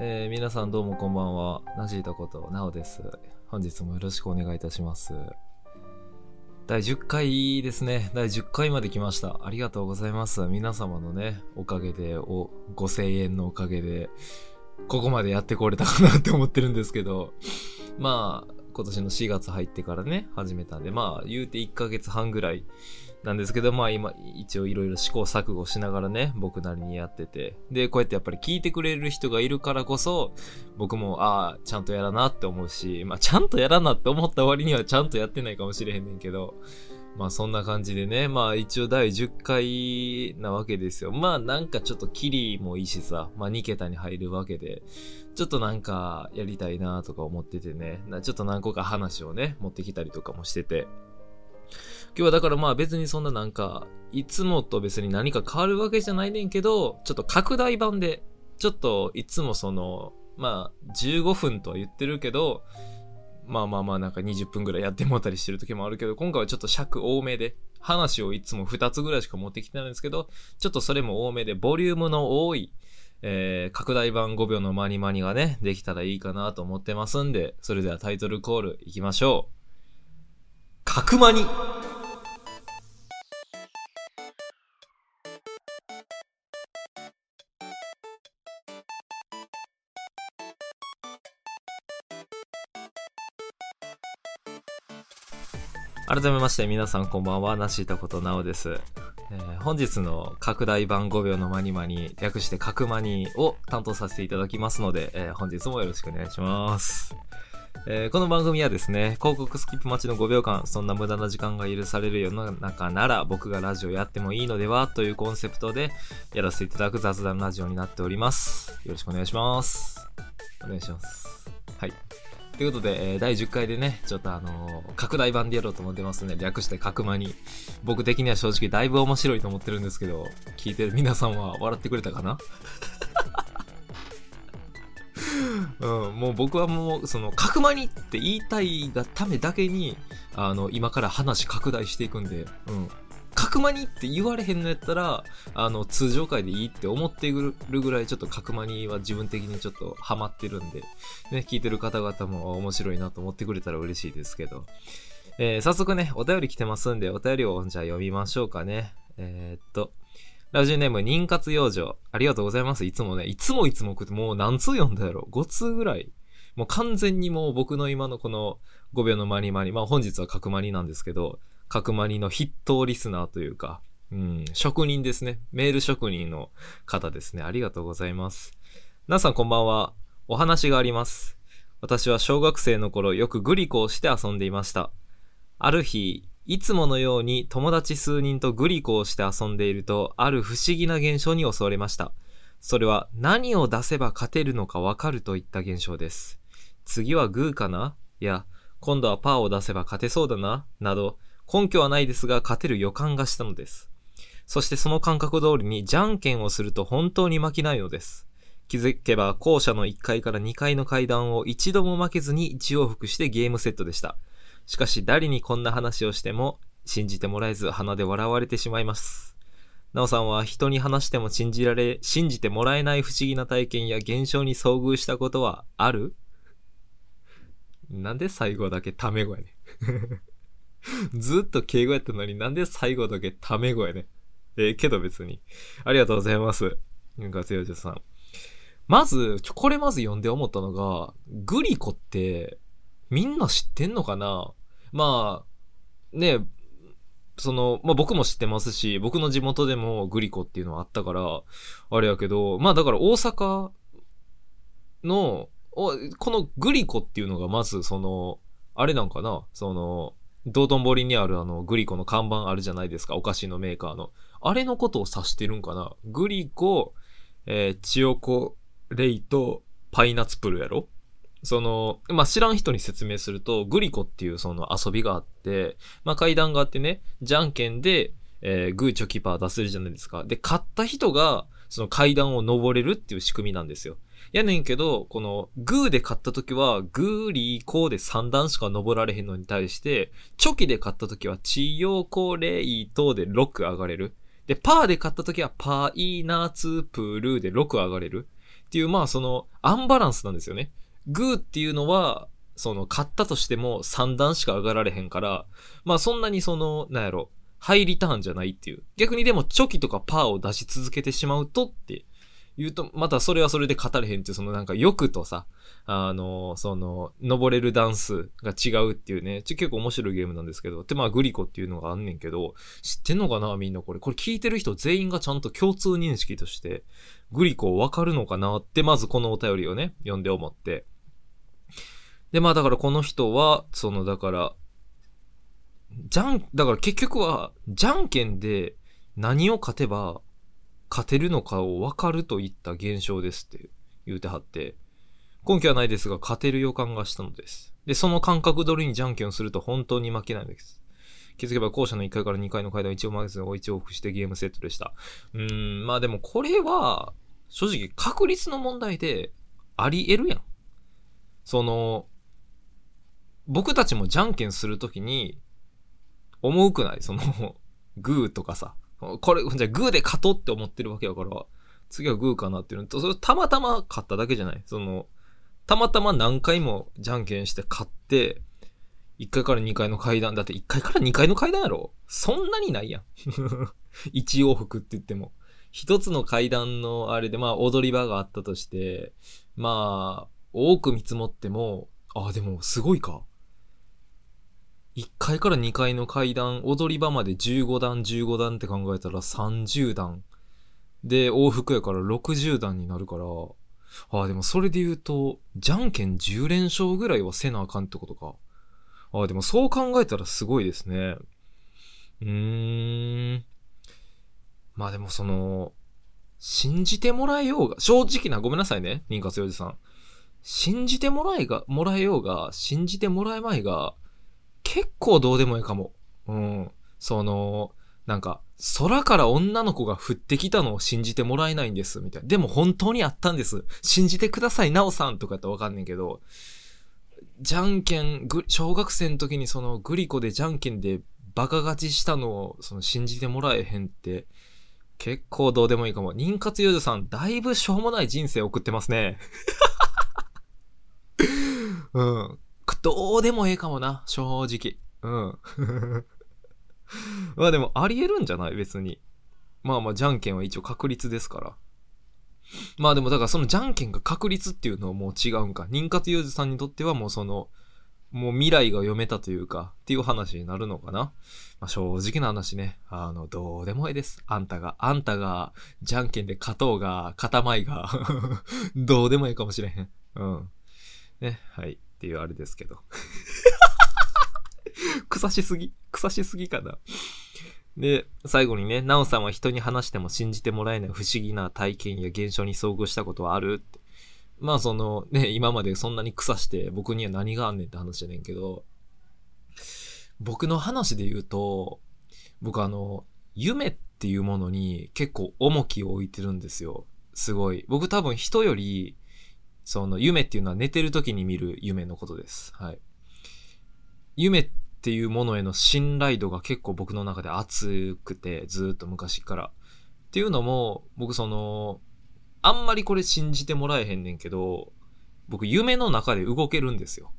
えー、皆さんどうもこんばんは。なじいとことなおです。本日もよろしくお願いいたします。第10回ですね。第10回まで来ました。ありがとうございます。皆様のね、おかげで、お、5000円のおかげで、ここまでやってこれたかなって思ってるんですけど、まあ、今年の4月入ってからね、始めたんで、まあ、言うて1ヶ月半ぐらいなんですけど、まあ今、一応いろいろ試行錯誤しながらね、僕なりにやってて。で、こうやってやっぱり聞いてくれる人がいるからこそ、僕も、ああ、ちゃんとやらなって思うし、まあちゃんとやらなって思った割にはちゃんとやってないかもしれへんねんけど、まあそんな感じでね、まあ一応第10回なわけですよ。まあなんかちょっとキリもいいしさ、まあ2桁に入るわけで、ちょっとなんかやりたいなとか思っててね、ちょっと何個か話をね、持ってきたりとかもしてて、今日はだからまあ別にそんななんか、いつもと別に何か変わるわけじゃないねんけど、ちょっと拡大版で、ちょっといつもその、まあ15分とは言ってるけど、まあまあまあなんか20分ぐらいやってもらったりしてる時もあるけど、今回はちょっと尺多めで、話をいつも2つぐらいしか持ってきてないんですけど、ちょっとそれも多めで、ボリュームの多い、えー、拡大版5秒のマニマニがね、できたらいいかなと思ってますんで、それではタイトルコールいきましょう。角マニ改めまして皆さんこんばんは、なしたことなおです。えー本日の拡大版5秒のマニマニ、略して角マニを担当させていただきますので、えー本日もよろしくお願いします。えーこの番組はですね、広告スキップ待ちの5秒間、そんな無駄な時間が許される世の中なら、僕がラジオやってもいいのではというコンセプトで、やらせていただく雑談ラジオになっております。よろしくお願いします。お願いします。ということで、えー第10回でね、ちょっとあのー拡大版でやろうと思ってますね。略して角間に。僕的には正直だいぶ面白いと思ってるんですけど、聞いてる皆さんは笑ってくれたかな？うん、もう僕はもう、その、角間にって言いたいがためだけに、あの、今から話拡大していくんで、うん。角間にって言われへんのやったら、あの、通常回でいいって思ってくるぐらい、ちょっと角間には自分的にちょっとハマってるんで、ね、聞いてる方々も面白いなと思ってくれたら嬉しいですけど。えー早速ね、お便り来てますんで、お便りをじゃあ読みましょうかね。えーっと、ラジオネーム、妊活養生。ありがとうございます。いつもね、いつもいつも送って、もう何通読んだやろ ?5 通ぐらい。もう完全にもう僕の今のこの5秒のマニマニ、まあ本日は角マニなんですけど、角マニの筆頭リスナーというか、うん、職人ですね。メール職人の方ですね。ありがとうございます。皆さんこんばんは。お話があります。私は小学生の頃よくグリコをして遊んでいました。ある日、いつものように友達数人とグリコをして遊んでいると、ある不思議な現象に襲われました。それは何を出せば勝てるのかわかるといった現象です。次はグーかな？いや、今度はパーを出せば勝てそうだな？など、根拠はないですが勝てる予感がしたのです。そしてその感覚通りにじゃんけんをすると本当に負けないのです。気づけば校舎の1階から2階の階段を一度も負けずに一往復してゲームセットでした。しかし誰にこんな話をしても信じてもらえず鼻で笑われてしまいます。なおさんは人に話しても信じられ、信じてもらえない不思議な体験や現象に遭遇したことはある？なんで最後だけタメ語やね ずっと敬語やったのになんで最後だけタメ語やねええけど別に。ありがとうございます。ガツヨジョさん。まず、これまず読んで思ったのが、グリコって、みんな知ってんのかな？まあ、ね、その、まあ僕も知ってますし、僕の地元でもグリコっていうのはあったから、あれやけど、まあだから大阪の、このグリコっていうのがまずその、あれなんかな？その、道頓堀にあるあのグリコの看板あるじゃないですか、お菓子のメーカーの。あれのことを指してるんかなグリコ、えー、チヨコレイとパイナツプルやろその、まあ、知らん人に説明すると、グリコっていうその遊びがあって、まあ、階段があってね、じゃんけんで、えーグーチョキパー出せるじゃないですか。で、勝った人が、その階段を登れるっていう仕組みなんですよ。やねんけど、この、グーで勝った時は、グーリーコーで3段しか登られへんのに対して、チョキで勝った時は、チヨコレイトで6上がれる。で、パーで勝った時は、パーイナーツプールーで6上がれる。っていう、まあその、アンバランスなんですよね。グーっていうのは、その、勝ったとしても3段しか上がられへんから、まあそんなにその、なんやろ、ハイリターンじゃないっていう。逆にでもチョキとかパーを出し続けてしまうとって言うと、またそれはそれで語れへんっていう、そのなんか欲とさ、あの、その、登れる段数が違うっていうね、ち結構面白いゲームなんですけど、で、まあグリコっていうのがあんねんけど、知ってんのかなみんなこれ。これ聞いてる人全員がちゃんと共通認識として、グリコわかるのかなって、まずこのお便りをね、読んで思って。で、まあだからこの人は、そのだから、じゃん、だから結局は、じゃんけんで何を勝てば勝てるのかを分かるといった現象ですって言うてはって、根拠はないですが勝てる予感がしたのです。で、その感覚通りにじゃんけんをすると本当に負けないのです。気づけば校舎の1階から2階の階段を一応曲げずを一往復してゲームセットでした。うーん、まあでもこれは、正直確率の問題であり得るやん。その、僕たちもじゃんけんするときに、思うくない？その、グーとかさ。これ、じゃあグーで勝とうって思ってるわけだから、次はグーかなっていうのと、それたまたま勝っただけじゃないその、たまたま何回もじゃんけんして勝って、1階から2階の階段、だって1階から2階の階段やろそんなにないやん。一往復って言っても。一つの階段のあれで、まあ踊り場があったとして、まあ、多く見積もっても、あ、でもすごいか。1階から2階の階段、踊り場まで15段、15段って考えたら30段。で、往復やから60段になるから、ああ、でもそれで言うと、じゃんけん10連勝ぐらいはせなあかんってことか。ああ、でもそう考えたらすごいですね。うーん。まあでもその、信じてもらえようが、正直な、ごめんなさいね、妊活おじさん。信じてもらえが、もらえようが、信じてもらえまいが、結構どうでもいいかも。うん。その、なんか、空から女の子が降ってきたのを信じてもらえないんです、みたいな。でも本当にあったんです。信じてください、なおさんとかやったらわかんねんけど、じゃんけん、ぐ小学生の時にそのグリコでじゃんけんでバカ勝ちしたのをその信じてもらえへんって、結構どうでもいいかも。妊活幼女さん、だいぶしょうもない人生送ってますね。うん。どうでもええかもな、正直。うん。まあでも、ありえるんじゃない？別に。まあまあ、じゃんけんは一応確率ですから。まあでも、だからそのじゃんけんが確率っていうのはもう違うんか。妊活幼児さんにとってはもうその、もう未来が読めたというか、っていう話になるのかな。まあ正直な話ね。あの、どうでもええです。あんたが、あんたが、じゃんけんで勝とうが、勝たまいが、どうでもええかもしれへん。うん。ね、はい。っていうあれですけど。草しすぎ？草しすぎかな？で、最後にね、なおさんは人に話しても信じてもらえない不思議な体験や現象に遭遇したことはある？って。まあそのね、今までそんなに草して僕には何があんねんって話じゃねんけど、僕の話で言うと、僕あの、夢っていうものに結構重きを置いてるんですよ。すごい。僕多分人より、その夢っていうのは寝てる時に見る夢のことです。はい。夢っていうものへの信頼度が結構僕の中で熱くて、ずっと昔から。っていうのも、僕その、あんまりこれ信じてもらえへんねんけど、僕夢の中で動けるんですよ。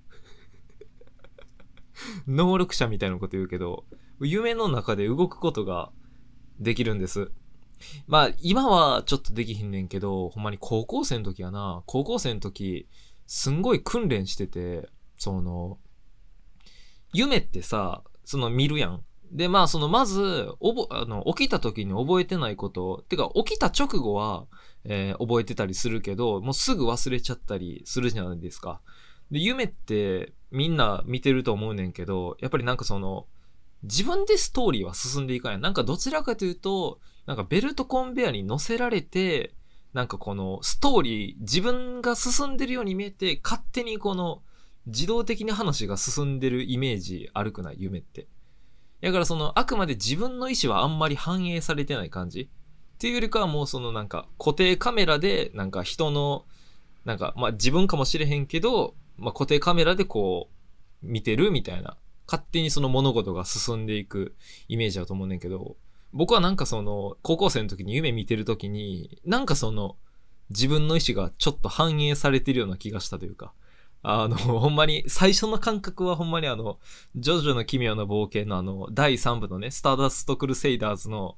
能力者みたいなこと言うけど、夢の中で動くことができるんです。まあ、今はちょっとできひんねんけど、ほんまに高校生の時やな、高校生の時、すんごい訓練してて、その、夢ってさ、その見るやん。で、まあ、その、まず、おぼ、あの、起きた時に覚えてないこと、てか、起きた直後は、えー覚えてたりするけど、もうすぐ忘れちゃったりするじゃないですか。で、夢ってみんな見てると思うねんけど、やっぱりなんかその、自分でストーリーは進んでいかない。なんかどちらかというと、なんかベルトコンベアに乗せられて、なんかこのストーリー、自分が進んでるように見えて、勝手にこの自動的に話が進んでるイメージあるくない？夢って。だからそのあくまで自分の意思はあんまり反映されてない感じ。っていうよりかはもうそのなんか固定カメラでなんか人のなんかまあ自分かもしれへんけど、まあ固定カメラでこう見てるみたいな。勝手にその物事が進んでいくイメージだと思うねんけど。僕はなんかその高校生の時に夢見てる時になんかその自分の意思がちょっと反映されてるような気がしたというか、あの、ほんまに、最初の感覚はほんまにあの、ジョジョの奇妙な冒険のあの、第3部のね、スターダストクルセイダーズの、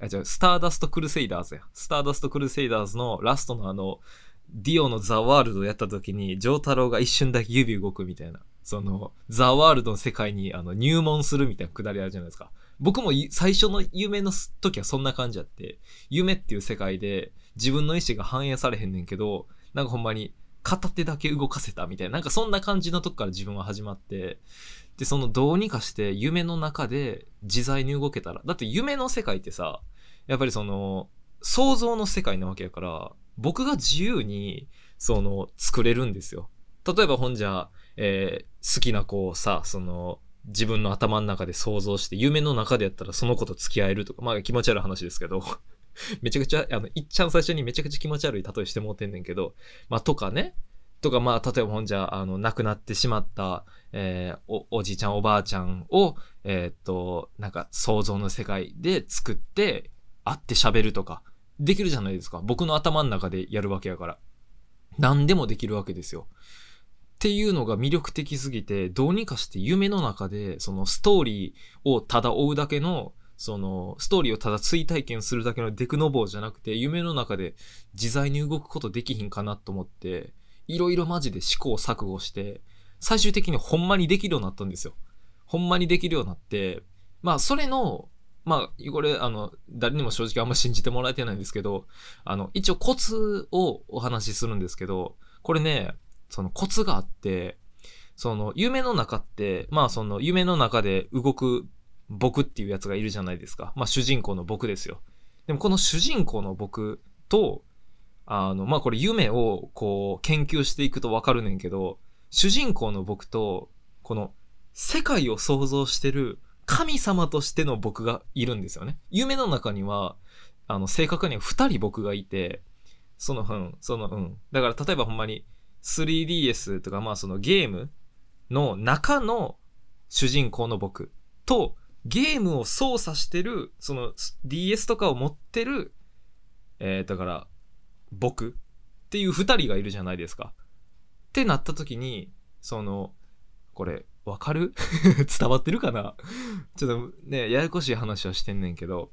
あ、違う、スターダストクルセイダーズや。スターダストクルセイダーズのラストのあの、ディオのザ・ワールドやった時に、ジョータロウが一瞬だけ指動くみたいな。その、ザ・ワールドの世界にあの入門するみたいなくだりあるじゃないですか。僕も最初の夢の時はそんな感じやって、夢っていう世界で自分の意思が反映されへんねんけど、なんかほんまに片手だけ動かせたみたいな、なんかそんな感じのとこから自分は始まって、で、そのどうにかして夢の中で自在に動けたら、だって夢の世界ってさ、やっぱりその、想像の世界なわけやから、僕が自由に、その、作れるんですよ。例えばほんじゃ、えー、好きな子をさ、その、自分の頭の中で想像して、夢の中でやったらその子と付き合えるとか、まあ気持ち悪い話ですけど めちゃくちゃ、あの、いっちゃん最初にめちゃくちゃ気持ち悪い例えしてもうてんねんけど、まあ、とかね、とか、まあ、例えばほんじゃ、あの、亡くなってしまった、えー、お、おじいちゃん、おばあちゃんを、えー、っと、なんか、想像の世界で作って、会って喋るとか、できるじゃないですか。僕の頭の中でやるわけやから。何でもできるわけですよ。っていうのが魅力的すぎて、どうにかして夢の中で、そのストーリーをただ追うだけのその、ストーリーをただ追体験するだけのデクノボーじゃなくて、夢の中で自在に動くことできひんかなと思って、いろいろマジで試行錯誤して、最終的にほんまにできるようになったんですよ。ほんまにできるようになって、まあ、それの、まあ、これ、あの、誰にも正直あんま信じてもらえてないんですけど、あの、一応コツをお話しするんですけど、これね、そのコツがあって、その、夢の中って、まあその、夢の中で動く僕っていうやつがいるじゃないですか。まあ主人公の僕ですよ。でもこの主人公の僕と、あの、まあこれ夢をこう研究していくとわかるねんけど、主人公の僕と、この世界を想像してる神様としての僕がいるんですよね。夢の中には、あの、正確には二人僕がいて、その、うん、その、うん。だから例えばほんまに 3DS とかまあそのゲームの中の主人公の僕と、ゲームを操作してる、その DS とかを持ってる、えー、だから、僕っていう二人がいるじゃないですか。ってなった時に、その、これ、わかる？伝わってるかな？ちょっとね、ややこしい話はしてんねんけど、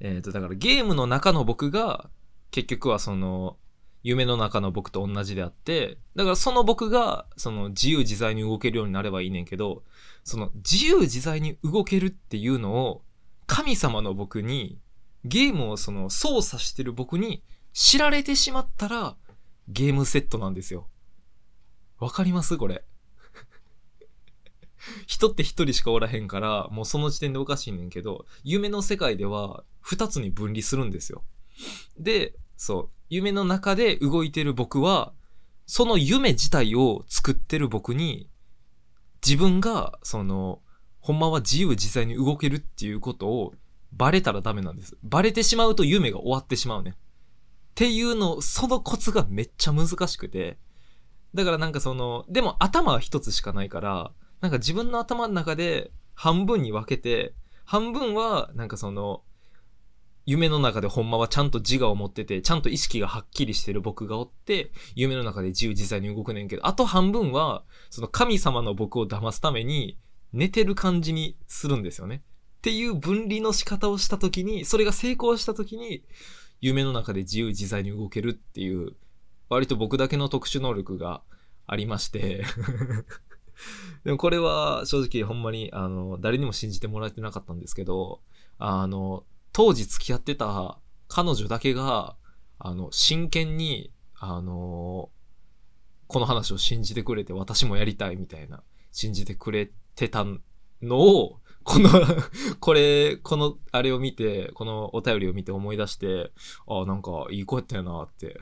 えっ、ー、と、だからゲームの中の僕が、結局はその、夢の中の僕と同じであって、だからその僕が、その自由自在に動けるようになればいいねんけど、その自由自在に動けるっていうのを、神様の僕に、ゲームをその操作してる僕に知られてしまったら、ゲームセットなんですよ。わかります？これ。人って一人しかおらへんから、もうその時点でおかしいねんけど、夢の世界では二つに分離するんですよ。で、そう、夢の中で動いてる僕は、その夢自体を作ってる僕に、自分が、その、ほんまは自由自在に動けるっていうことをバレたらダメなんです。バレてしまうと夢が終わってしまうね。っていうの、そのコツがめっちゃ難しくて。だからなんかその、でも頭は一つしかないから、なんか自分の頭の中で半分に分けて、半分はなんかその、夢の中でほんまはちゃんと自我を持ってて、ちゃんと意識がはっきりしてる僕がおって、夢の中で自由自在に動くねんけど、あと半分は、その神様の僕を騙すために、寝てる感じにするんですよね。っていう分離の仕方をした時に、それが成功した時に、夢の中で自由自在に動けるっていう、割と僕だけの特殊能力がありまして でもこれは正直ほんまに、あの、誰にも信じてもらえてなかったんですけど、あの、当時付き合ってた彼女だけが、あの、真剣に、あのこの話を信じてくれて私もやりたいみたいな、信じてくれてたのを、この これ、この、あれを見て、このお便りを見て思い出して、ああ、なんかいい子やったよなって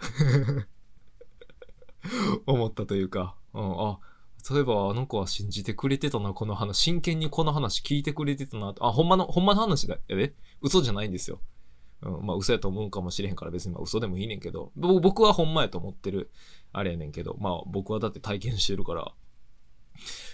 思ったというか、うん、あ、そういえばあの子は信じてくれてたな、この話。真剣にこの話聞いてくれてたな。あ、ほんまの、ほんまの話だよね。嘘じゃないんですよ。うん、まあ嘘やと思うかもしれへんから別にまあ嘘でもいいねんけど、僕はほんまやと思ってる、あれやねんけど、まあ僕はだって体験してるから、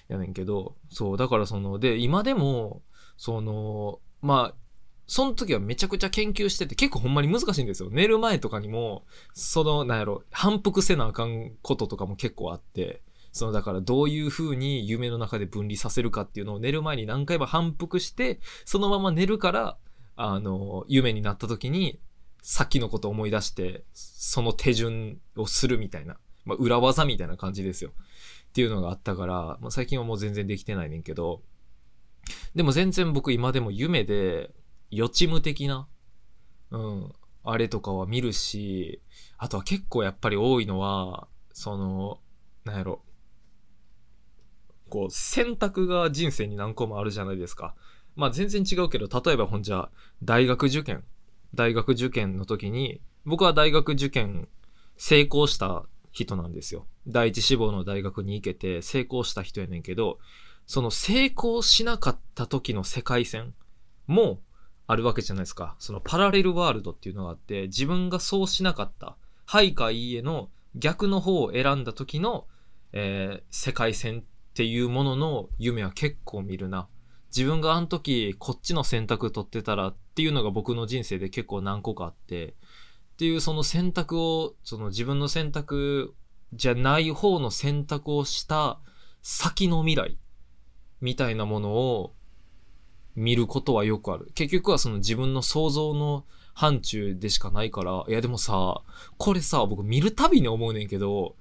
やねんけど、そう、だからその、で、今でも、その、まあ、その時はめちゃくちゃ研究してて、結構ほんまに難しいんですよ。寝る前とかにも、その、なんやろ、反復せなあかんこととかも結構あって、その、だからどういう風に夢の中で分離させるかっていうのを寝る前に何回も反復して、そのまま寝るから、あの、夢になった時に、さっきのこと思い出して、その手順をするみたいな、まあ、裏技みたいな感じですよ。っていうのがあったから、まあ、最近はもう全然できてないねんけど、でも全然僕今でも夢で、予知夢的な、うん、あれとかは見るし、あとは結構やっぱり多いのは、その、なんやろ、こう、選択が人生に何個もあるじゃないですか。まあ全然違うけど、例えばほんじゃ、大学受験。大学受験の時に、僕は大学受験成功した人なんですよ。第一志望の大学に行けて成功した人やねんけど、その成功しなかった時の世界線もあるわけじゃないですか。そのパラレルワールドっていうのがあって、自分がそうしなかった、はいかいいえの逆の方を選んだ時の、えー、世界線っていうものの夢は結構見るな。自分があの時こっちの選択取ってたらっていうのが僕の人生で結構何個かあって、っていうその選択を、その自分の選択じゃない方の選択をした先の未来みたいなものを見ることはよくある。結局はその自分の想像の範疇でしかないから、いやでもさ、これさ、僕見るたびに思うねんけど、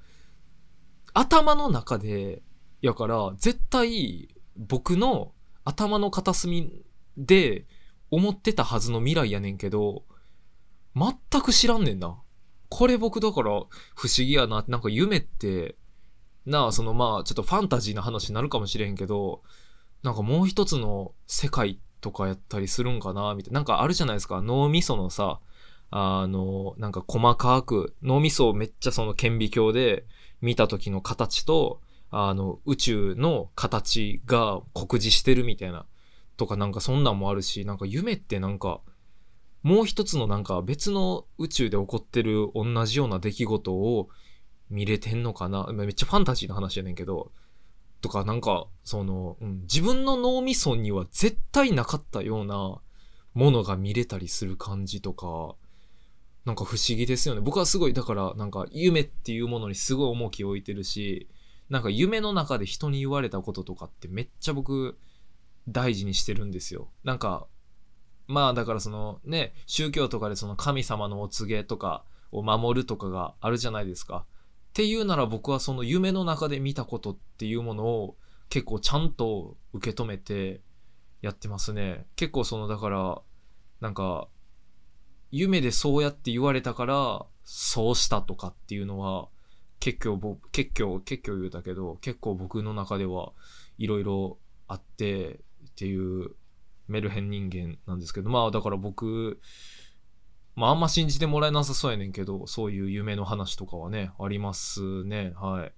頭の中で、やから、絶対僕の頭の片隅で思ってたはずの未来やねんけど、全く知らんねんな。これ僕だから不思議やな。なんか夢って、なあ、そのまあ、ちょっとファンタジーな話になるかもしれへんけど、なんかもう一つの世界とかやったりするんかなみたいな。なんかあるじゃないですか。脳みそのさ、あの、なんか細かく、脳みそをめっちゃその顕微鏡で見た時の形と、あの、宇宙の形が酷似してるみたいな。とかなんかそんなんもあるし、なんか夢ってなんか、もう一つのなんか別の宇宙で起こってる同じような出来事を見れてんのかな？めっちゃファンタジーな話やねんけど、とかなんか、その、うん、自分の脳みそには絶対なかったようなものが見れたりする感じとか、なんか不思議ですよね。僕はすごい、だからなんか夢っていうものにすごい重きを置いてるし、なんか夢の中で人に言われたこととかってめっちゃ僕大事にしてるんですよ。なんか、まあだからそのね、宗教とかでその神様のお告げとかを守るとかがあるじゃないですか。っていうなら僕はその夢の中で見たことっていうものを結構ちゃんと受け止めてやってますね。結構そのだからなんか夢でそうやって言われたからそうしたとかっていうのは結構僕結構結構言うたけど結構僕の中ではいろいろあってっていうメルヘン人間なんですけどまあだから僕まあ、あんま信じてもらえなさそうやねんけど、そういう夢の話とかはね、ありますね。はい。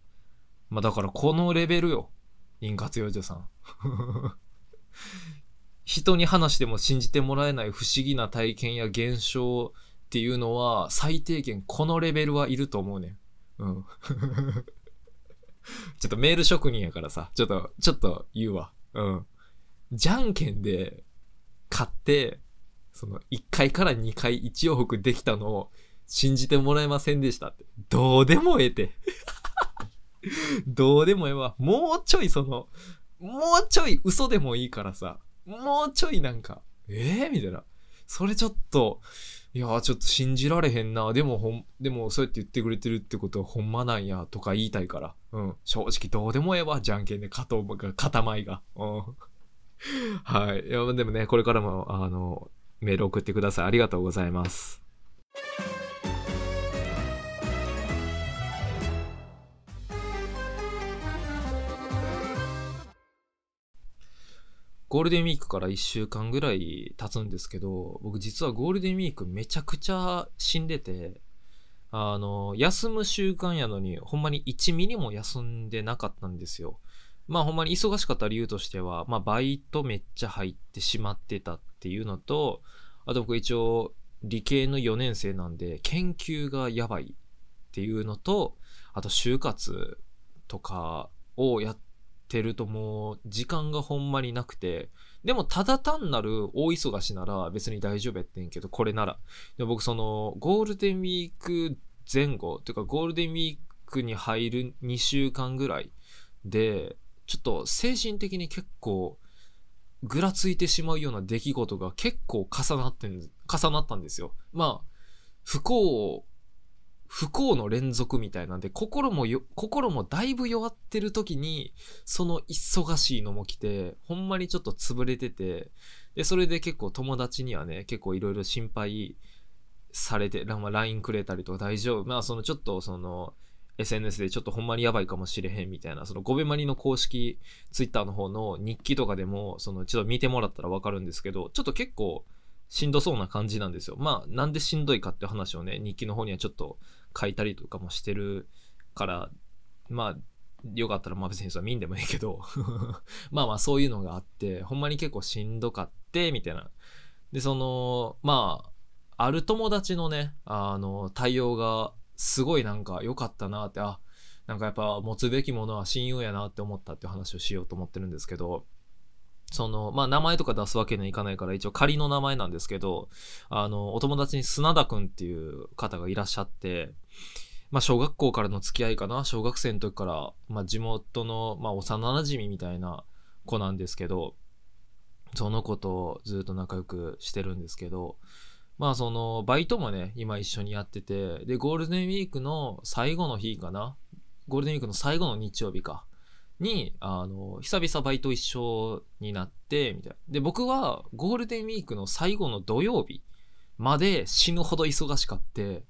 まあ、だからこのレベルよ。陰活幼女さん。人に話しても信じてもらえない不思議な体験や現象っていうのは、最低限このレベルはいると思うねん。うん。ちょっとメール職人やからさ、ちょっと、ちょっと言うわ。うん。じゃんけんで買って、その1回から2回1往復できたのを信じてもらえませんでしたって。どうでもええて。どうでもええわ。もうちょいその、もうちょい嘘でもいいからさ、もうちょいなんか、ええー、みたいな。それちょっと、いやちょっと信じられへんな。でもほん、でもそうやって言ってくれてるってことはほんまなんや、とか言いたいから。うん。正直どうでもええわ。じゃんけんで勝とうが、塊が。うん。はい。いや、でもね、これからも、あの、メール送ってください。ありがとうございます。ゴールデンウィークから1週間ぐらい経つんですけど、僕実はゴールデンウィークめちゃくちゃ死んでて、あの、休む習慣やのに、ほんまに1ミリも休んでなかったんですよ。まあほんまに忙しかった理由としては、まあバイトめっちゃ入ってしまってたっていうのと、あと僕一応理系の4年生なんで研究がやばいっていうのと、あと就活とかをやっててるともう時間がほんまになくて、でも、ただ単なる大忙しなら別に大丈夫やってんけど、これなら。で僕、その、ゴールデンウィーク前後、というかゴールデンウィークに入る2週間ぐらいで、ちょっと精神的に結構、ぐらついてしまうような出来事が結構重なってん、重なったんですよ。まあ、不幸、不幸の連続みたいなんで、心もよ、心もだいぶ弱ってる時に、その忙しいのも来て、ほんまにちょっと潰れてて、で、それで結構友達にはね、結構いろいろ心配されて、まあ、LINE くれたりとか大丈夫。まあ、そのちょっとその、SNS でちょっとほんまにやばいかもしれへんみたいな、そのゴベマリの公式 Twitter の方の日記とかでも、そのちょっと見てもらったらわかるんですけど、ちょっと結構しんどそうな感じなんですよ。まあ、なんでしんどいかって話をね、日記の方にはちょっと書いたりとかもしてるから、まあ、よかったらまあ別にそれ見んでもいいけど まあまあそういうのがあって、ほんまに結構しんどかって、みたいな。で、その、まあ、ある友達のね、あの、対応がすごいなんか良かったなって、あ、なんかやっぱ持つべきものは親友やなって思ったって話をしようと思ってるんですけど、その、まあ、名前とか出すわけにはいかないから、一応仮の名前なんですけど、あの、お友達に砂田くんっていう方がいらっしゃって、まあ、小学校からの付き合いかな、小学生の時から、まあ、地元の、まあ、幼馴染みたいな子なんですけど、その子とずっと仲良くしてるんですけど、まあその、バイトもね、今一緒にやってて、で、ゴールデンウィークの最後の日かな？ゴールデンウィークの最後の日曜日か。に、あの、久々バイト一緒になって、みたいな。で、僕はゴールデンウィークの最後の土曜日まで死ぬほど忙しかって、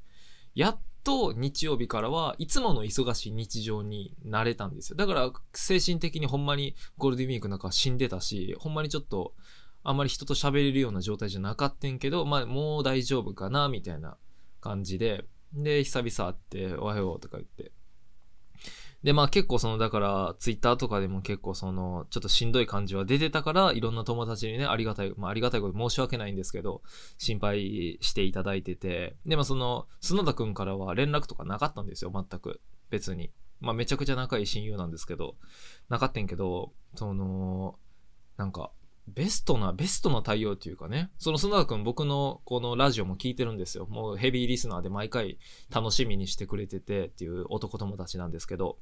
やっと日曜日からはいつもの忙しい日常になれたんですよ。だから精神的にほんまにゴールデンウィークなんか死んでたし、ほんまにちょっとあんまり人と喋れるような状態じゃなかったんけど、まあもう大丈夫かな、みたいな感じで、で、久々会って、おはようとか言って。で、まあ結構その、だから、ツイッターとかでも結構その、ちょっとしんどい感じは出てたから、いろんな友達にね、ありがたい、まあありがたいこと申し訳ないんですけど、心配していただいてて、でもその、砂田くんからは連絡とかなかったんですよ、全く。別に。まあめちゃくちゃ仲いい親友なんですけど、なかったんけど、その、なんか、ベストな、ベストな対応というかね、その砂田くん僕のこのラジオも聞いてるんですよ。もうヘビーリスナーで毎回楽しみにしてくれててっていう男友達なんですけど、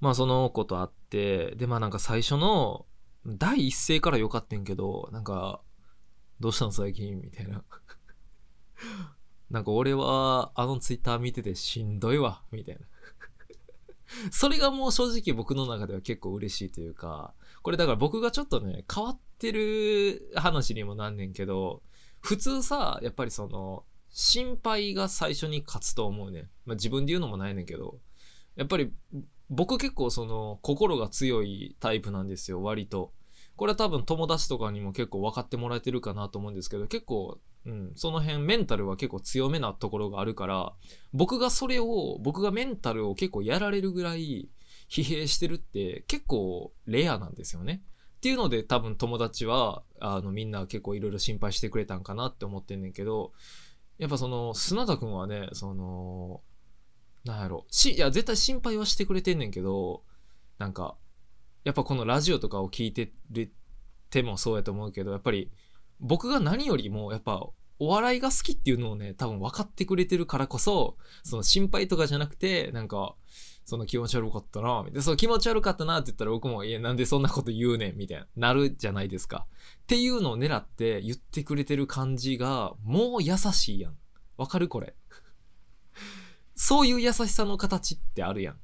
まあその子と会って、でまあなんか最初の第一声から良かったんけど、なんか、どうしたの最近？みたいな。なんか俺はあのツイッター見ててしんどいわ、みたいな。それがもう正直僕の中では結構嬉しいというか、これだから僕がちょっとね、変わってる話にもなんねんけど、普通さ、やっぱりその、心配が最初に勝つと思うね。まあ自分で言うのもないねんけど、やっぱり僕結構その、心が強いタイプなんですよ、割と。これは多分友達とかにも結構分かってもらえてるかなと思うんですけど、結構、うん、その辺メンタルは結構強めなところがあるから、僕がそれを、僕がメンタルを結構やられるぐらい疲弊してるって結構レアなんですよね。っていうので多分友達は、あのみんな結構いろいろ心配してくれたんかなって思ってんねんけど、やっぱその砂田くんはね、その、なんやろ、し、いや絶対心配はしてくれてんねんけど、なんか、やっぱこのラジオとかを聞いてるてもそうやと思うけど、やっぱり僕が何よりもやっぱお笑いが好きっていうのをね、多分分かってくれてるからこそ、その心配とかじゃなくて、なんか、その気持ち悪かったな、みたいな。その気持ち悪かったなって言ったら僕も、いや、なんでそんなこと言うねん、みたいな。なるじゃないですか。っていうのを狙って言ってくれてる感じが、もう優しいやん。わかるこれ。そういう優しさの形ってあるやん。っ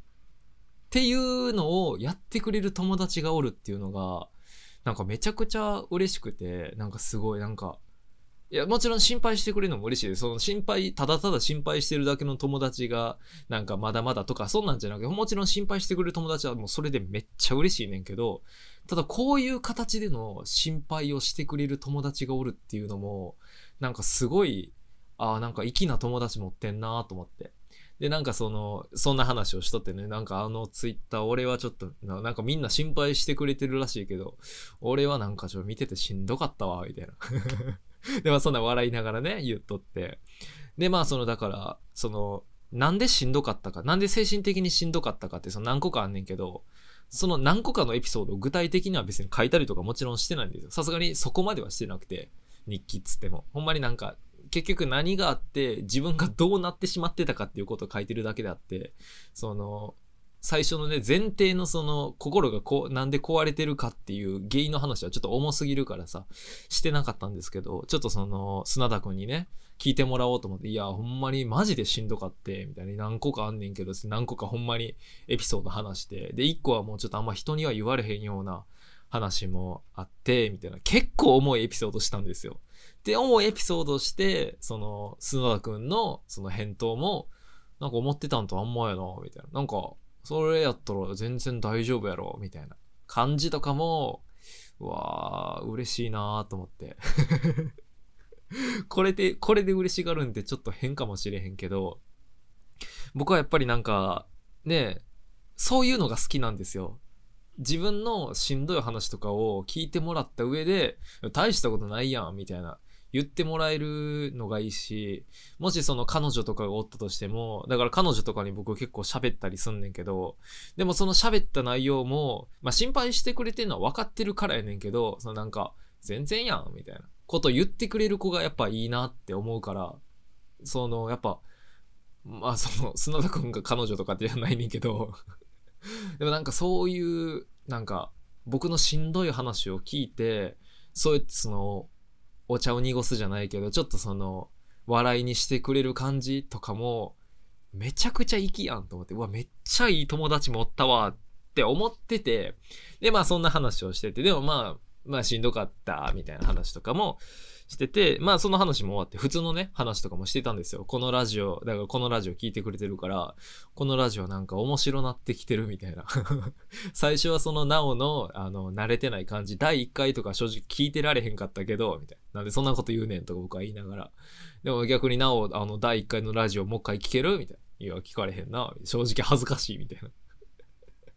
ていうのをやってくれる友達がおるっていうのが、なんかめちゃくちゃ嬉しくて、なんかすごいなんか、いや、もちろん心配してくれるのも嬉しいです。その心配、ただただ心配してるだけの友達が、なんかまだまだとか、そんなんじゃなくて、もちろん心配してくれる友達はもうそれでめっちゃ嬉しいねんけど、ただこういう形での心配をしてくれる友達がおるっていうのも、なんかすごい、ああ、なんか粋な友達持ってんなと思って。で、なんかその、そんな話をしとってね、なんかあのツイッター、俺はちょっとな、なんかみんな心配してくれてるらしいけど、俺はなんかちょっと見ててしんどかったわ、みたいな。で、まあそんな笑いながらね、言っとって。で、まあその、だから、その、なんでしんどかったか、なんで精神的にしんどかったかって、その何個かあんねんけど、その何個かのエピソードを具体的には別に書いたりとかもちろんしてないんですよ。さすがにそこまではしてなくて、日記っつっても。ほんまになんか、結局何があって自分がどうなってしまってたかっていうことを書いてるだけであって、その、最初のね、前提のその、心がこう、なんで壊れてるかっていう原因の話はちょっと重すぎるからさ、してなかったんですけど、ちょっとその、砂田くんにね、聞いてもらおうと思って、いや、ほんまにマジでしんどかって、みたいに何個かあんねんけど、何個かほんまにエピソード話して、で、一個はもうちょっとあんま人には言われへんような話もあって、みたいな、結構重いエピソードしたんですよ。で、重いエピソードして、その、砂田くんのその返答も、なんか思ってたんとあんまやな、みたいな。なんか、それやったら全然大丈夫やろ、みたいな感じとかも、うわー、嬉しいなーと思って これで、これで嬉しがるんでちょっと変かもしれへんけど、僕はやっぱりなんか、ね、そういうのが好きなんですよ。自分のしんどい話とかを聞いてもらった上で、大したことないやん、みたいな。言ってもらえるのがいいし、もしその彼女とかがおったとしても、だから彼女とかに僕結構喋ったりすんねんけど、でもその喋った内容も、まあ心配してくれてんのは分かってるからやねんけど、そのなんか、全然やん、みたいな。こと言ってくれる子がやっぱいいなって思うから、その、やっぱ、まあその、砂田くんが彼女とかじゃないねんけどでもなんかそういう、なんか、僕のしんどい話を聞いて、そうやってその、お茶を濁すじゃないけど、ちょっとその、笑いにしてくれる感じとかも、めちゃくちゃ粋やんと思って、うわ、めっちゃいい友達もったわって思ってて、で、まあそんな話をしてて、でもまあ、まあしんどかった、みたいな話とかもしてて、まあその話も終わって、普通のね、話とかもしてたんですよ。このラジオ、だからこのラジオ聞いてくれてるから、このラジオなんか面白なってきてるみたいな。最初はそのなおの、あの、慣れてない感じ、第1回とか正直聞いてられへんかったけど、みたいな。なんでそんなこと言うねんとか僕は言いながら。でも逆になお、あの、第1回のラジオもう一回聞ける？みたいな。いや、聞かれへんな。正直恥ずかしいみたいな。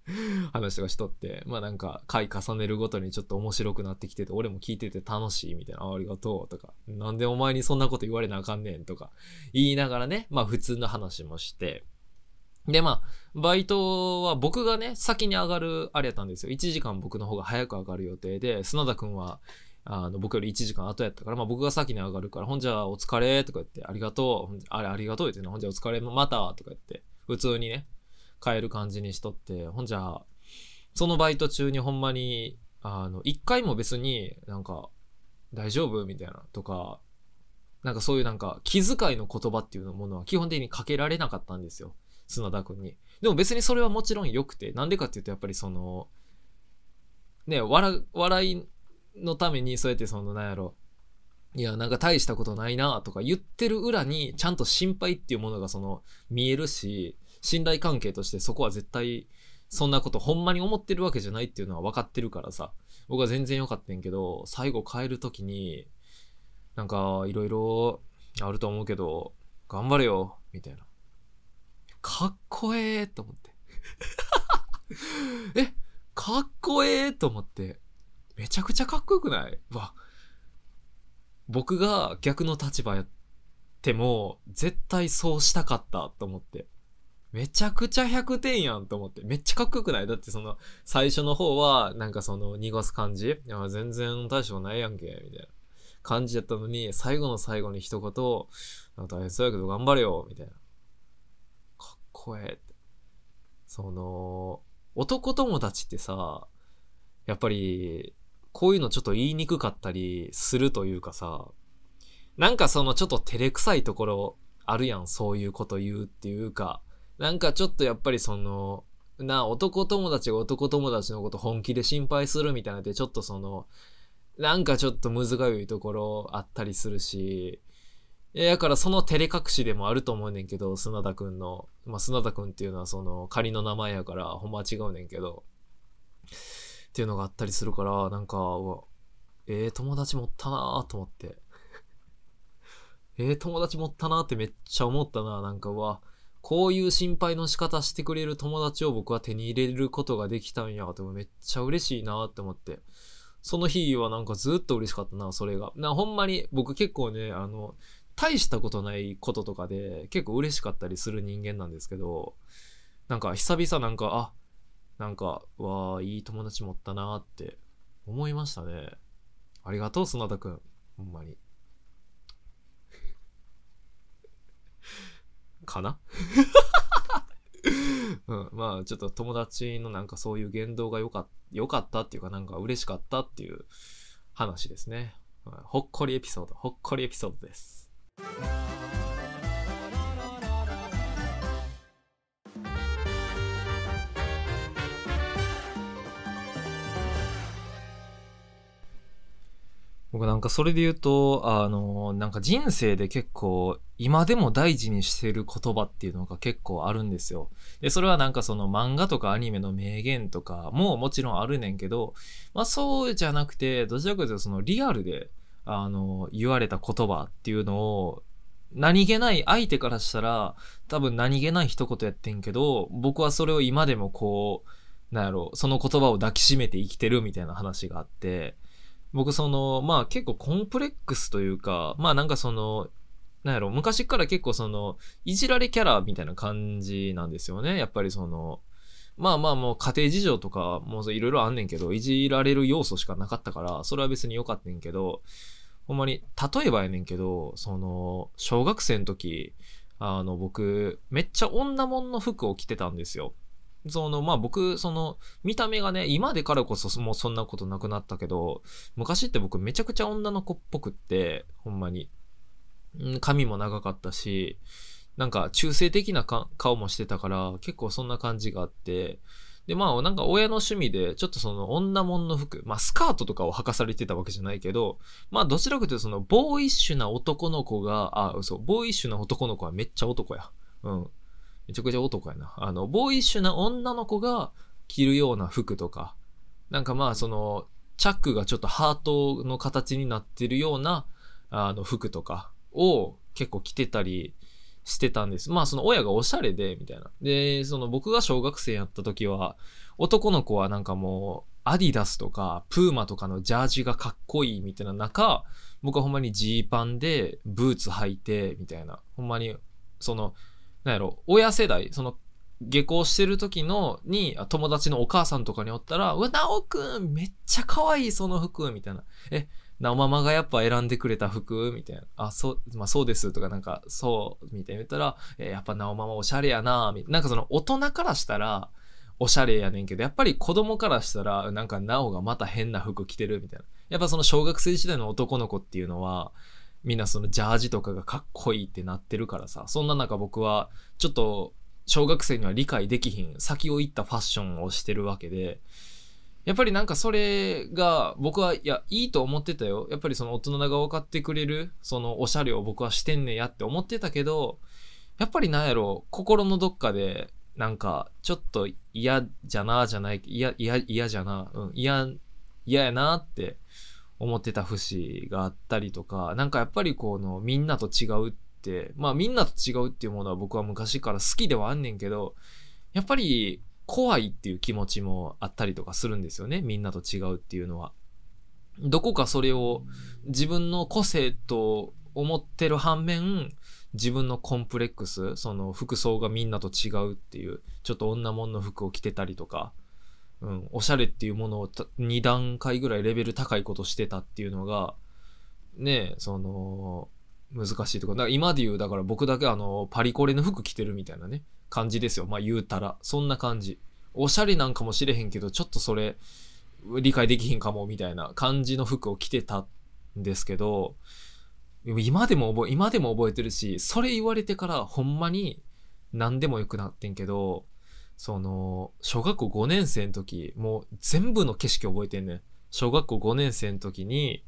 話とかしとって、まあなんか回重ねるごとにちょっと面白くなってきてて、俺も聞いてて楽しいみたいな、ありがとうとか、なんでお前にそんなこと言われなあかんねんとか言いながらね、まあ普通の話もして、でまあ、バイトは僕がね、先に上がるあれやったんですよ。1時間僕の方が早く上がる予定で、砂田くんはあの、僕より1時間後やったから、まあ僕が先に上がるから、ほんじゃお疲れとか言って、ありがとう、あれありがとう言ってね、ほんじゃお疲れまたとか言って、普通にね、変える感じにしとって、ほんじゃ、そのバイト中にほんまに、あの、一回も別になんか、大丈夫みたいなとか、なんかそういうなんか気遣いの言葉っていうものは基本的にかけられなかったんですよ。砂田くんに。でも別にそれはもちろん良くて、なんでかっていうとやっぱりその、ね、笑、笑いのためにそうやってその、なんやろ、いや、なんか大したことないなとか言ってる裏にちゃんと心配っていうものがその見えるし、信頼関係としてそこは絶対そんなことほんまに思ってるわけじゃないっていうのは分かってるからさ、僕は全然良かったんけど、最後帰るときに、なんかいろいろあると思うけど、頑張れよ、みたいな。かっこええと思って。え、かっこええと思って。めちゃくちゃかっこよくない？わ。僕が逆の立場やっても、絶対そうしたかったと思って。めちゃくちゃ100点やんと思って。めっちゃかっこよくない？だってその、最初の方は、なんかその、濁す感じいや、全然大将ないやんけ、みたいな感じやったのに、最後の最後に一言、大変そうやけど頑張れよ、みたいな。かっこええ。その、男友達ってさ、やっぱり、こういうのちょっと言いにくかったりするというかさ、なんかそのちょっと照れくさいところあるやん、そういうこと言うっていうか、なんかちょっとやっぱりその、な、男友達が男友達のこと本気で心配するみたいなってちょっとその、なんかちょっとむずがゆいところあったりするし、いや、だからその照れ隠しでもあると思うねんけど、砂田くんの。まあ、砂田くんっていうのはその仮の名前やから、ほんまは違うねんけど。っていうのがあったりするから、なんか、ええー、友達持ったなーと思って。ええ、友達持ったなーってめっちゃ思ったな、なんか、うわ、こういう心配の仕方してくれる友達を僕は手に入れることができたんやとめっちゃ嬉しいなって思って。その日はなんかずっと嬉しかったな、それが。な、ほんまに僕結構ね、あの、大したことないこととかで結構嬉しかったりする人間なんですけど、なんか久々なんか、あ、なんか、わあ、いい友達持ったなって思いましたね。ありがとう、砂田くん。ほんまに。かな？うん、まあちょっと友達のなんかそういう言動が良か良かったっていうかなんか嬉しかったっていう話ですね。ほっこりエピソード、ほっこりエピソードです。僕なんかそれで言うと、あの、なんか人生で結構今でも大事にしてる言葉っていうのが結構あるんですよ。で、それはなんかその漫画とかアニメの名言とかももちろんあるねんけど、まあそうじゃなくて、どちらかというとそのリアルで、あの、言われた言葉っていうのを何気ない相手からしたら多分何気ない一言やってんけど、僕はそれを今でもこう、なんやろ、その言葉を抱きしめて生きてるみたいな話があって、僕その、まあ結構コンプレックスというか、まあなんかその、なんやろ、昔から結構その、いじられキャラみたいな感じなんですよね。やっぱりその、まあまあもう家庭事情とかもういろいろあんねんけど、いじられる要素しかなかったから、それは別に良かったんんけど、ほんまに、例えばやねんけど、その、小学生の時、あの、僕、めっちゃ女物の服を着てたんですよ。その、まあ僕、その、見た目がね、今でからこそもうそんなことなくなったけど、昔って僕めちゃくちゃ女の子っぽくって、ほんまに。髪も長かったし、なんか中性的な顔もしてたから、結構そんな感じがあって、で、まあ、なんか親の趣味で、ちょっとその女物の服、まあ、スカートとかを履かされてたわけじゃないけど、まあ、どちらかというと、その、ボーイッシュな男の子が、あ、嘘、ボーイッシュな男の子はめっちゃ男や。うん。めちゃくちゃ男やな。あの、ボーイッシュな女の子が着るような服とか、なんかまあ、その、チャックがちょっとハートの形になってるような、あの、服とかを結構着てたりしてたんです。まあ、その親がおしゃれで、みたいな。で、その僕が小学生やった時は、男の子はなんかもう、アディダスとか、プーマとかのジャージがかっこいいみたいな中、僕はほんまにジーパンで、ブーツ履いて、みたいな。ほんまに、その、なんやろ、親世代、その、下校してる時の、に、友達のお母さんとかにおったら、うわ、なおくん、めっちゃ可愛い、その服、みたいな。え、なおママがやっぱ選んでくれた服みたいな。あ、そう、まあそうですとかなんか、そう、みたいに言ったら、えー、やっぱなおママおしゃれやなみたいな。なんかその大人からしたら、おしゃれやねんけど、やっぱり子供からしたら、なんかなおがまた変な服着てるみたいな。やっぱその小学生時代の男の子っていうのは、みんなそのジャージとかがかっこいいってなってるからさ、そんな中僕は、ちょっと、小学生には理解できひん、先を行ったファッションをしてるわけで、やっぱりなんかそれが僕はいやいいと思ってたよ。やっぱりその大人が分かってくれるそのおしゃれを僕はしてんねやって思ってたけど、やっぱりなんやろ、心のどっかでなんかちょっと嫌じゃなじゃない、嫌、嫌、じゃな、うん、嫌、嫌やなって思ってた節があったりとか、なんかやっぱりこのみんなと違うって、まあみんなと違うっていうものは僕は昔から好きではあんねんけど、やっぱり怖いっていう気持ちもあったりとかするんですよね。みんなと違うっていうのは。どこかそれを自分の個性と思ってる反面、自分のコンプレックス、その服装がみんなと違うっていう、ちょっと女物の服を着てたりとか、うん、おしゃれっていうものを2段階ぐらいレベル高いことしてたっていうのが、ねえその、難しいとか、だか今で言う、だから僕だけあの、パリコレの服着てるみたいなね。感じですよ。まあ言うたら。そんな感じ。おしゃれなんかもしれへんけど、ちょっとそれ、理解できひんかも、みたいな感じの服を着てたんですけど、今でも覚え、今でも覚えてるし、それ言われてからほんまに何でもよくなってんけど、その、小学校5年生の時、もう全部の景色覚えてんねん。小学校5年生の時に、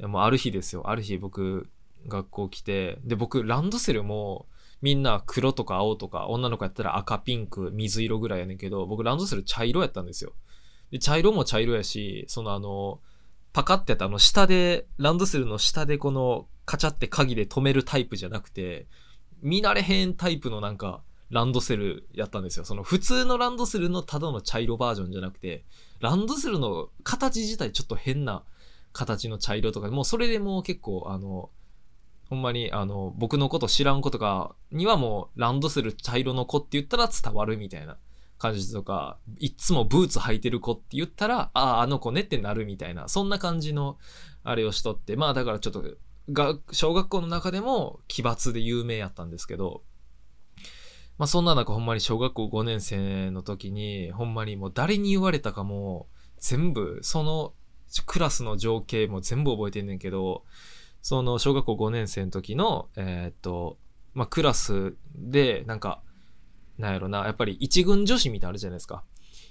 もうある日ですよ。ある日僕、学校来て、で、僕、ランドセルも、みんな黒とか青とか、女の子やったら赤、ピンク、水色ぐらいやねんけど、僕ランドセル茶色やったんですよ。で、茶色も茶色やし、そのあの、パカってやったあの下で、ランドセルの下でこのカチャって鍵で止めるタイプじゃなくて、見慣れへんタイプのなんか、ランドセルやったんですよ。その普通のランドセルのただの茶色バージョンじゃなくて、ランドセルの形自体ちょっと変な形の茶色とか、もうそれでもう結構あの、ほんまに、あの、僕のこと知らん子とかにはもう、ランドセル茶色の子って言ったら伝わるみたいな感じとか、いっつもブーツ履いてる子って言ったら、ああ、あの子ねってなるみたいな、そんな感じの、あれをしとって、まあだからちょっと、が、小学校の中でも奇抜で有名やったんですけど、まあそんな中ほんまに小学校5年生の時に、ほんまにもう誰に言われたかも、全部、そのクラスの情景も全部覚えてんねんけど、その小学校5年生の時の、えー、っと、まあクラスで、なんか、なんやろな、やっぱり一軍女子みたいなあるじゃないですか。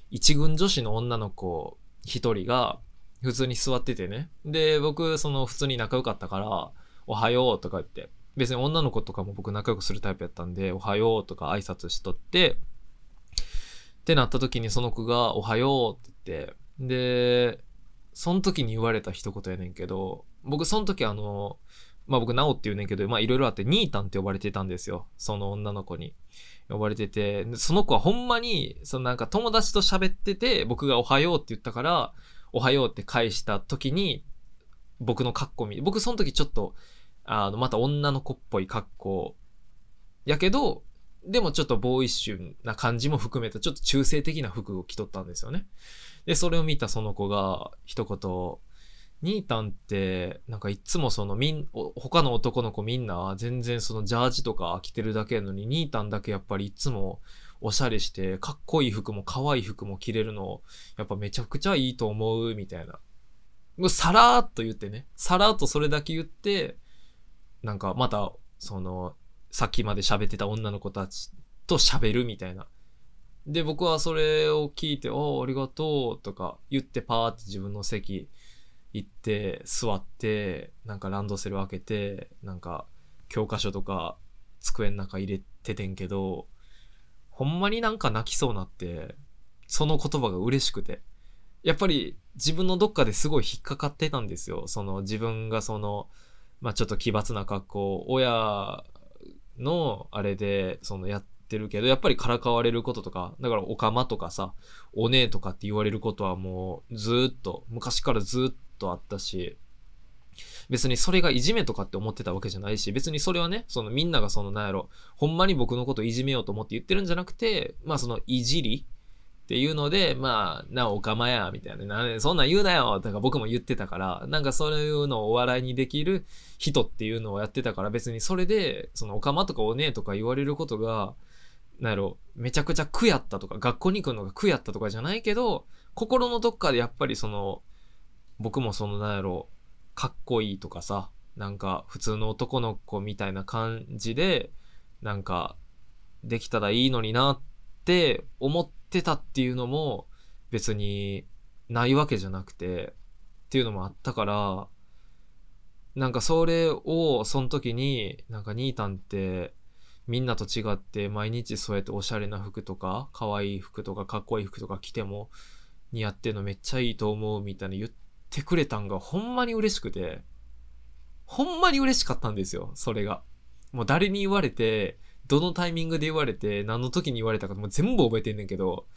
一軍女子の女の子一人が普通に座っててね。で、僕、その普通に仲良かったから、おはようとか言って、別に女の子とかも僕仲良くするタイプやったんで、おはようとか挨拶しとって、ってなった時にその子がおはようって言って、で、その時に言われた一言やねんけど、僕その時あの、まあ僕、なおって言うねんけど、まあいろいろあって、ニータンって呼ばれてたんですよ。その女の子に。呼ばれてて、その子はほんまに、そのなんか友達と喋ってて、僕がおはようって言ったから、おはようって返した時に、僕の格好見僕その時ちょっと、あの、また女の子っぽい格好、やけど、でもちょっとボーイッシュな感じも含めた、ちょっと中性的な服を着とったんですよね。で、それを見たその子が、一言、ニータンって、なんかいつもそのみん、他の男の子みんな全然そのジャージとか着てるだけやのに、ニータンだけやっぱりいつもおしゃれして、かっこいい服も可愛い服も着れるの、やっぱめちゃくちゃいいと思う、みたいな。もうさらーっと言ってね。さらーっとそれだけ言って、なんかまた、その、さっきまで喋ってた女の子たちと喋るみたいな。で、僕はそれを聞いて、おありがとうとか言ってパーって自分の席行って座ってなんかランドセル開けてなんか教科書とか机の中入れててんけどほんまになんか泣きそうなってその言葉が嬉しくて。やっぱり自分のどっかですごい引っかかってたんですよ。その自分がそのまあちょっと奇抜な格好親のあれでそのやってるけどやっぱりからかわれることとかだからおかまとかさお姉とかって言われることはもうずっと昔からずっとあったし、別にそれがいじめとかって思ってたわけじゃないし、別にそれはね、そのみんながそのなんやろ、ほんまに僕のこといじめようと思って言ってるんじゃなくて、まあそのいじりっていうので、まあ、なおかまや、みたいな、なそんなん言うなよとか僕も言ってたから、なんかそういうのをお笑いにできる人っていうのをやってたから、別にそれで、そのおかまとかお姉とか言われることが、なんやろ、めちゃくちゃ苦やったとか、学校に行くのが苦やったとかじゃないけど、心のどっかでやっぱりその、僕もそのなんやろかっこいいとかさなんか普通の男の子みたいな感じでなんかできたらいいのになって思ってたっていうのも別にないわけじゃなくてっていうのもあったからなんかそれをその時になんか兄たんってみんなと違って毎日そうやっておしゃれな服とか可愛い服とかかっこいい服とか着ても似合ってんのめっちゃいいと思うみたいな言ってくれたんがほんまに嬉しくて、ほんまに嬉しかったんですよ、それが。もう誰に言われて、どのタイミングで言われて、何の時に言われたかも全部覚えてんねんけど、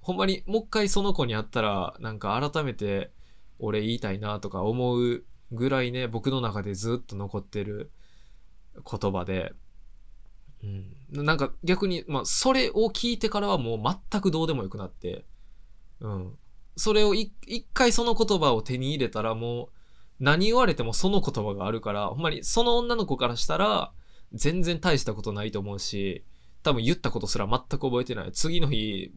ほんまにもう一回その子に会ったら、なんか改めて俺言いたいなとか思うぐらいね、僕の中でずっと残ってる言葉で、うん、なんか逆に、まあ、それを聞いてからはもう全くどうでもよくなって、うん。それを一回その言葉を手に入れたらもう何言われてもその言葉があるから、ほんまにその女の子からしたら全然大したことないと思うし、多分言ったことすら全く覚えてない。次の日、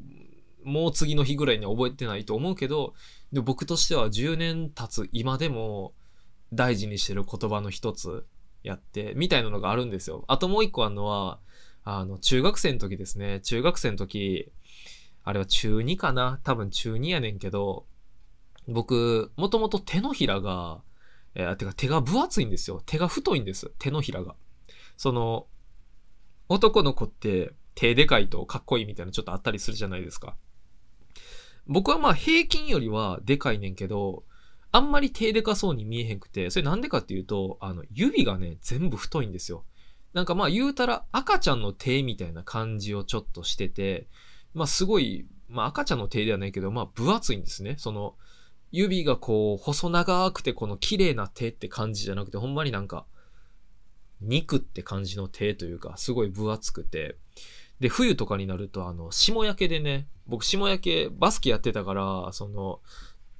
もう次の日ぐらいには覚えてないと思うけど、で僕としては10年経つ今でも大事にしてる言葉の一つやって、みたいなのがあるんですよ。あともう一個あるのは、あの、中学生の時ですね。中学生の時、あれは中2かな？多分中2やねんけど、僕、もともと手のひらが、えー、てか手が分厚いんですよ。手が太いんです。手のひらが。その、男の子って手でかいとかっこいいみたいなちょっとあったりするじゃないですか。僕はまあ平均よりはでかいねんけど、あんまり手でかそうに見えへんくて、それなんでかっていうと、あの、指がね、全部太いんですよ。なんかまあ言うたら赤ちゃんの手みたいな感じをちょっとしてて、まあすごい、まあ赤ちゃんの手ではないけど、まあ分厚いんですね。その、指がこう、細長くてこの綺麗な手って感じじゃなくて、ほんまになんか、肉って感じの手というか、すごい分厚くて。で、冬とかになると、あの、霜焼けでね、僕霜焼け、バスケやってたから、その、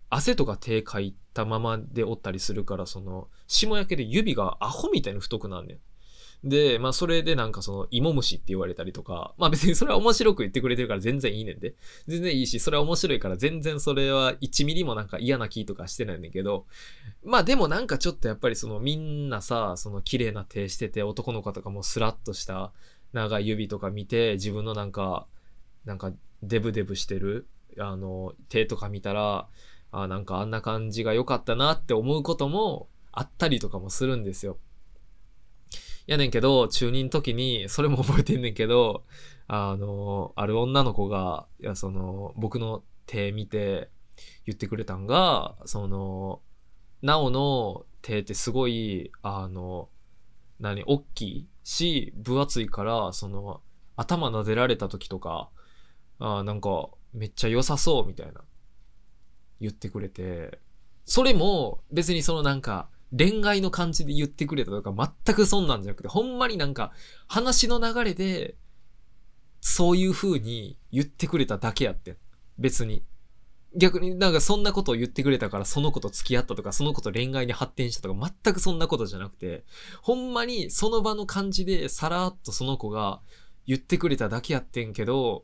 汗とか手かいたままでおったりするから、その、霜焼けで指がアホみたいに太くなんねん。で、まあそれでなんかその、芋虫って言われたりとか、まあ別にそれは面白く言ってくれてるから全然いいねんで。全然いいし、それは面白いから全然それは1ミリもなんか嫌な気とかしてないねんけど、まあでもなんかちょっとやっぱりそのみんなさ、その綺麗な手してて男の子とかもスラッとした長い指とか見て自分のなんか、なんかデブデブしてるあの手とか見たら、あなんかあんな感じが良かったなって思うこともあったりとかもするんですよ。やねんけど、中2の時に、それも覚えてんねんけど、あの、ある女の子が、いや、その、僕の手見て言ってくれたんが、その、なおの手ってすごい、あの、何、大きいし、分厚いから、その、頭撫でられた時とか、あなんか、めっちゃ良さそう、みたいな、言ってくれて、それも、別にそのなんか、恋愛の感じで言ってくれたとか、全くそんなんじゃなくて、ほんまになんか、話の流れで、そういう風に言ってくれただけやって。別に。逆になんかそんなことを言ってくれたからその子と付き合ったとかその子と恋愛に発展したとか全くそんなことじゃなくてほんまにその場の感じでさらっとその子が言ってくれただけやってんけど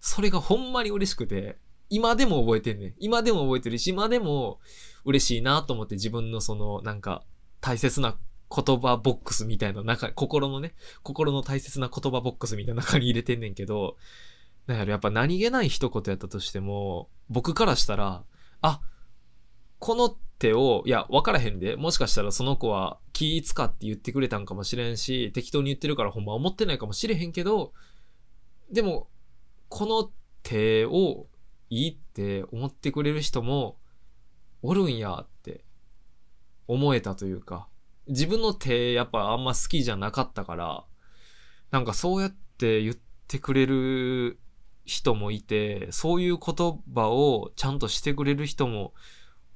それがほんまに嬉しくて今でも覚えてんねん。今でも覚えてるし今でも嬉しいなと思って自分のそのなんか大切な言葉ボックスみたいな中心のね心の大切な言葉ボックスみたいな中に入れてんねんけどだからやっぱ何気ない一言やったとしても、僕からしたら、あ、この手を、いや、分からへんで、もしかしたらその子は気使って言ってくれたんかもしれんし、適当に言ってるからほんま思ってないかもしれへんけど、でも、この手をいいって思ってくれる人もおるんやって思えたというか、自分の手やっぱあんま好きじゃなかったから、なんかそうやって言ってくれる人もいて、そういう言葉をちゃんとしてくれる人も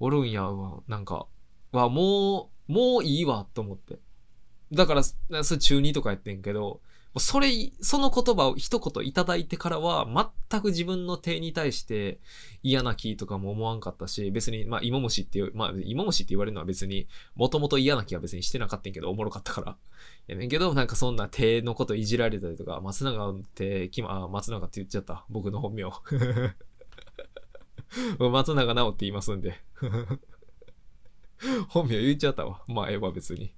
おるんやわ。なんか、わ、もう、もういいわと思って。だから、それ中2とかやってんけど、それ、その言葉を一言いただいてからは、全く自分の手に対して嫌な気とかも思わんかったし、別に、まあ、芋虫っていう、まあ、芋虫って言われるのは別に、もともと嫌な気は別にしてなかったんけど、おもろかったから。やねんけど、なんかそんな手のこといじられたりとか、松永って、きま、あ、松永って言っちゃった。僕の本名。松永直って言いますんで。本名言っちゃったわ。まあ、ええわ、別に。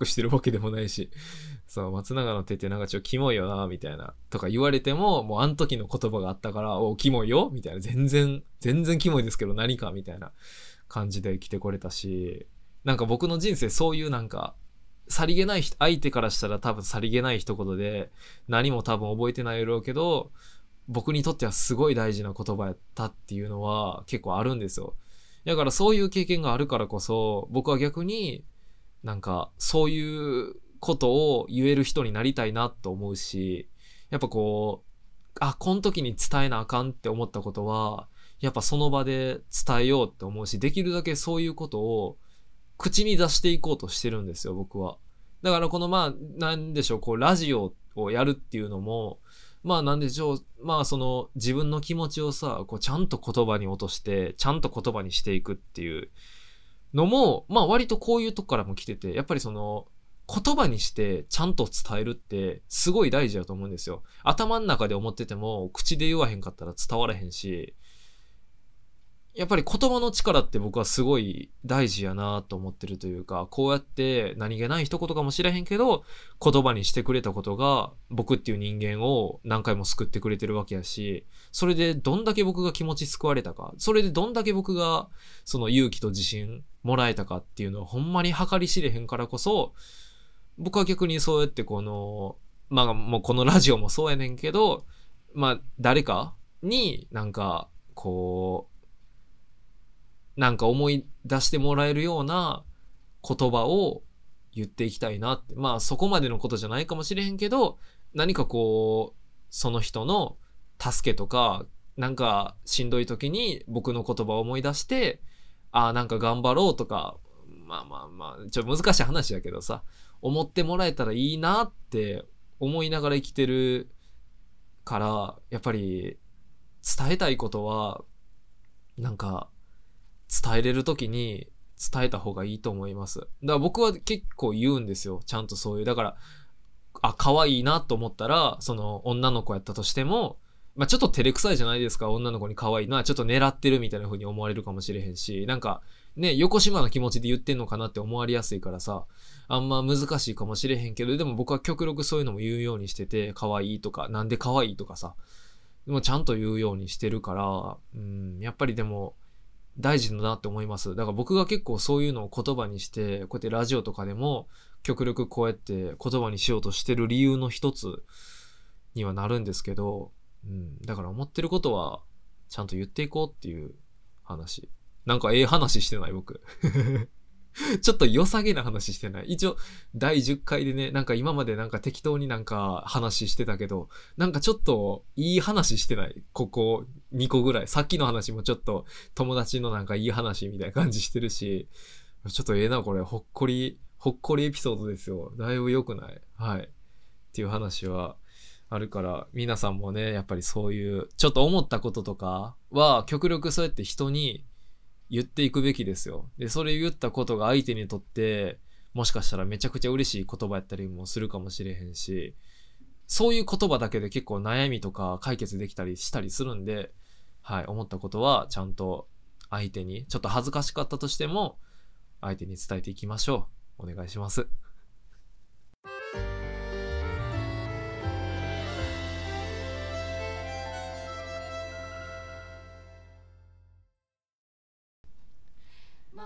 隠してるわけでもないし。そう、松永の手ってなんかちょっとキモいよな、みたいな。とか言われても、もうあの時の言葉があったから、お、キモいよみたいな。全然、全然キモいですけど何かみたいな感じで生きてこれたし、なんか僕の人生そういうなんか、さりげない、相手からしたら多分さりげない一言で、何も多分覚えてないやろうけど、僕にとってはすごい大事な言葉やったっていうのは結構あるんですよ。だからそういう経験があるからこそ、僕は逆になんかそういうことを言える人になりたいなと思うし、やっぱこう、あ、この時に伝えなあかんって思ったことは、やっぱその場で伝えようって思うし、できるだけそういうことを口に出していこうとしてるんですよ、僕は。だからこのまあ、なんでしょう、こう、ラジオをやるっていうのも、まあなんでしょう、まあその自分の気持ちをさ、こうちゃんと言葉に落として、ちゃんと言葉にしていくっていうのも、まあ割とこういうとこからも来てて、やっぱりその、言葉にしてちゃんと伝えるってすごい大事だと思うんですよ。頭の中で思ってても口で言わへんかったら伝わらへんし、やっぱり言葉の力って僕はすごい大事やなと思ってるというか、こうやって何気ない一言かもしれへんけど、言葉にしてくれたことが僕っていう人間を何回も救ってくれてるわけやし、それでどんだけ僕が気持ち救われたか、それでどんだけ僕がその勇気と自信もらえたかっていうのはほんまに計り知れへんからこそ、僕は逆にそうやってこの、まあもうこのラジオもそうやねんけど、まあ誰かになんかこう、なんか思い出してもらえるような言葉を言っていきたいなって。まあそこまでのことじゃないかもしれへんけど、何かこう、その人の助けとか、なんかしんどい時に僕の言葉を思い出して、ああ、なんか頑張ろうとか、まあまあまあ、ちょっと難しい話だけどさ、思ってもらえたらいいなって思いながら生きてるから、やっぱり、伝えたいことは、なんか、伝えれるときに伝えた方がいいと思います。だから僕は結構言うんですよ。ちゃんとそういう。だから、あ、可愛いなと思ったら、その女の子やったとしても、まあちょっと照れくさいじゃないですか。女の子に可愛いのはちょっと狙ってるみたいな風に思われるかもしれへんし、なんか、ね、横島な気持ちで言ってんのかなって思われやすいからさ、あんま難しいかもしれへんけど、でも僕は極力そういうのも言うようにしてて、可愛いとか、なんで可愛いとかさ、でもちゃんと言うようにしてるから、うん、やっぱりでも、大事だなって思います。だから僕が結構そういうのを言葉にして、こうやってラジオとかでも、極力こうやって言葉にしようとしてる理由の一つにはなるんですけど、うん、だから思ってることは、ちゃんと言っていこうっていう話。なんかええ話してない僕。ちょっと良さげな話してない？一応、第10回でね、なんか今までなんか適当になんか話してたけど、なんかちょっといい話してない？ここ2個ぐらい。さっきの話もちょっと友達のなんかいい話みたいな感じしてるし、ちょっとええな、これ。ほっこり、ほっこりエピソードですよ。だいぶ良くない？はい。っていう話はあるから、皆さんもね、やっぱりそういう、ちょっと思ったこととかは、極力そうやって人に言っていくべきですよ。で、それ言ったことが相手にとって、もしかしたらめちゃくちゃ嬉しい言葉やったりもするかもしれへんし、そういう言葉だけで結構悩みとか解決できたりしたりするんで、はい、思ったことはちゃんと相手に、ちょっと恥ずかしかったとしても、相手に伝えていきましょう。お願いします。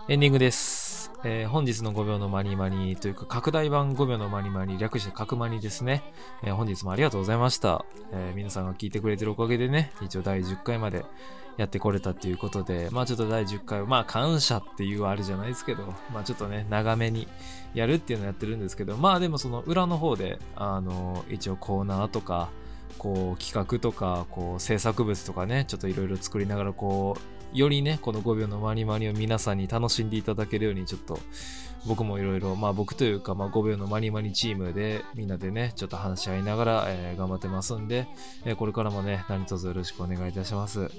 エンディングです。えー本日の5秒のマニマニというか拡大版5秒のマニマニ略して角マニですね、えー本日もありがとうございました、えー皆さんが聞いてくれてるおかげでね、一応第10回までやってこれたっていうことで、まあちょっと第10回は、まあ感謝っていうあれじゃないですけど、まあちょっとね、長めにやるっていうのをやってるんですけど、まあでもその裏の方で、あの、一応コーナーとか、こう企画とか、こう制作物とかね、ちょっといろいろ作りながら、こう、よりね、この5秒のマニマニを皆さんに楽しんでいただけるように、ちょっと僕もいろいろ、まあ僕というか、まあ5秒のマニマニチームでみんなでね、ちょっと話し合いながら、えー頑張ってますんで、えーこれからもね、何卒よろしくお願いいたします。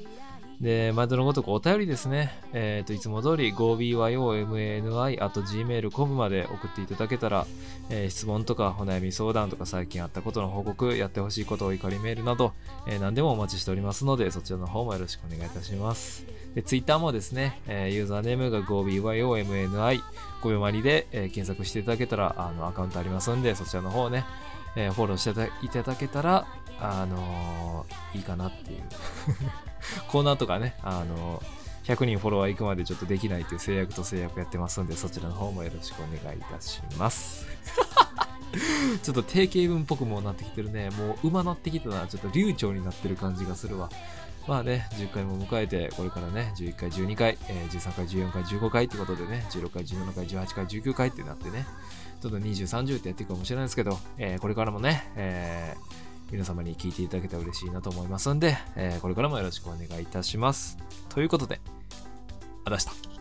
で、毎度のごとくお便りですね。えっ、と、いつも通り 5byomani.gmail.com まで送っていただけたら、えー質問とかお悩み相談とか最近あったことの報告、やってほしいことを怒りメールなど、えー何でもお待ちしておりますので、そちらの方もよろしくお願いいたします。で、ツイッターもですね、えユーザーネームが 5byomni、5秒まりで、え検索していただけたら、あの、アカウントありますんで、そちらの方ね、えフォローしていただけたら、あのいいかなっていう。コーナーとかね、あのー100人フォロワー行くまでちょっとできないという制約と制約やってますんで、そちらの方もよろしくお願いいたします。ちょっと定型文っぽくもなってきてるね。もう馬なってきたな。ちょっと流暢になってる感じがするわ。まあね、10回も迎えて、これからね、11回、12回、えー13回、14回、15回ってことでね、16回、17回、18回、19回ってなってね、ちょっと20、30ってやっていくかもしれないですけど、えーこれからもね、えー皆様に聞いていただけたら嬉しいなと思いますんで、えーこれからもよろしくお願いいたします。ということで、あだした。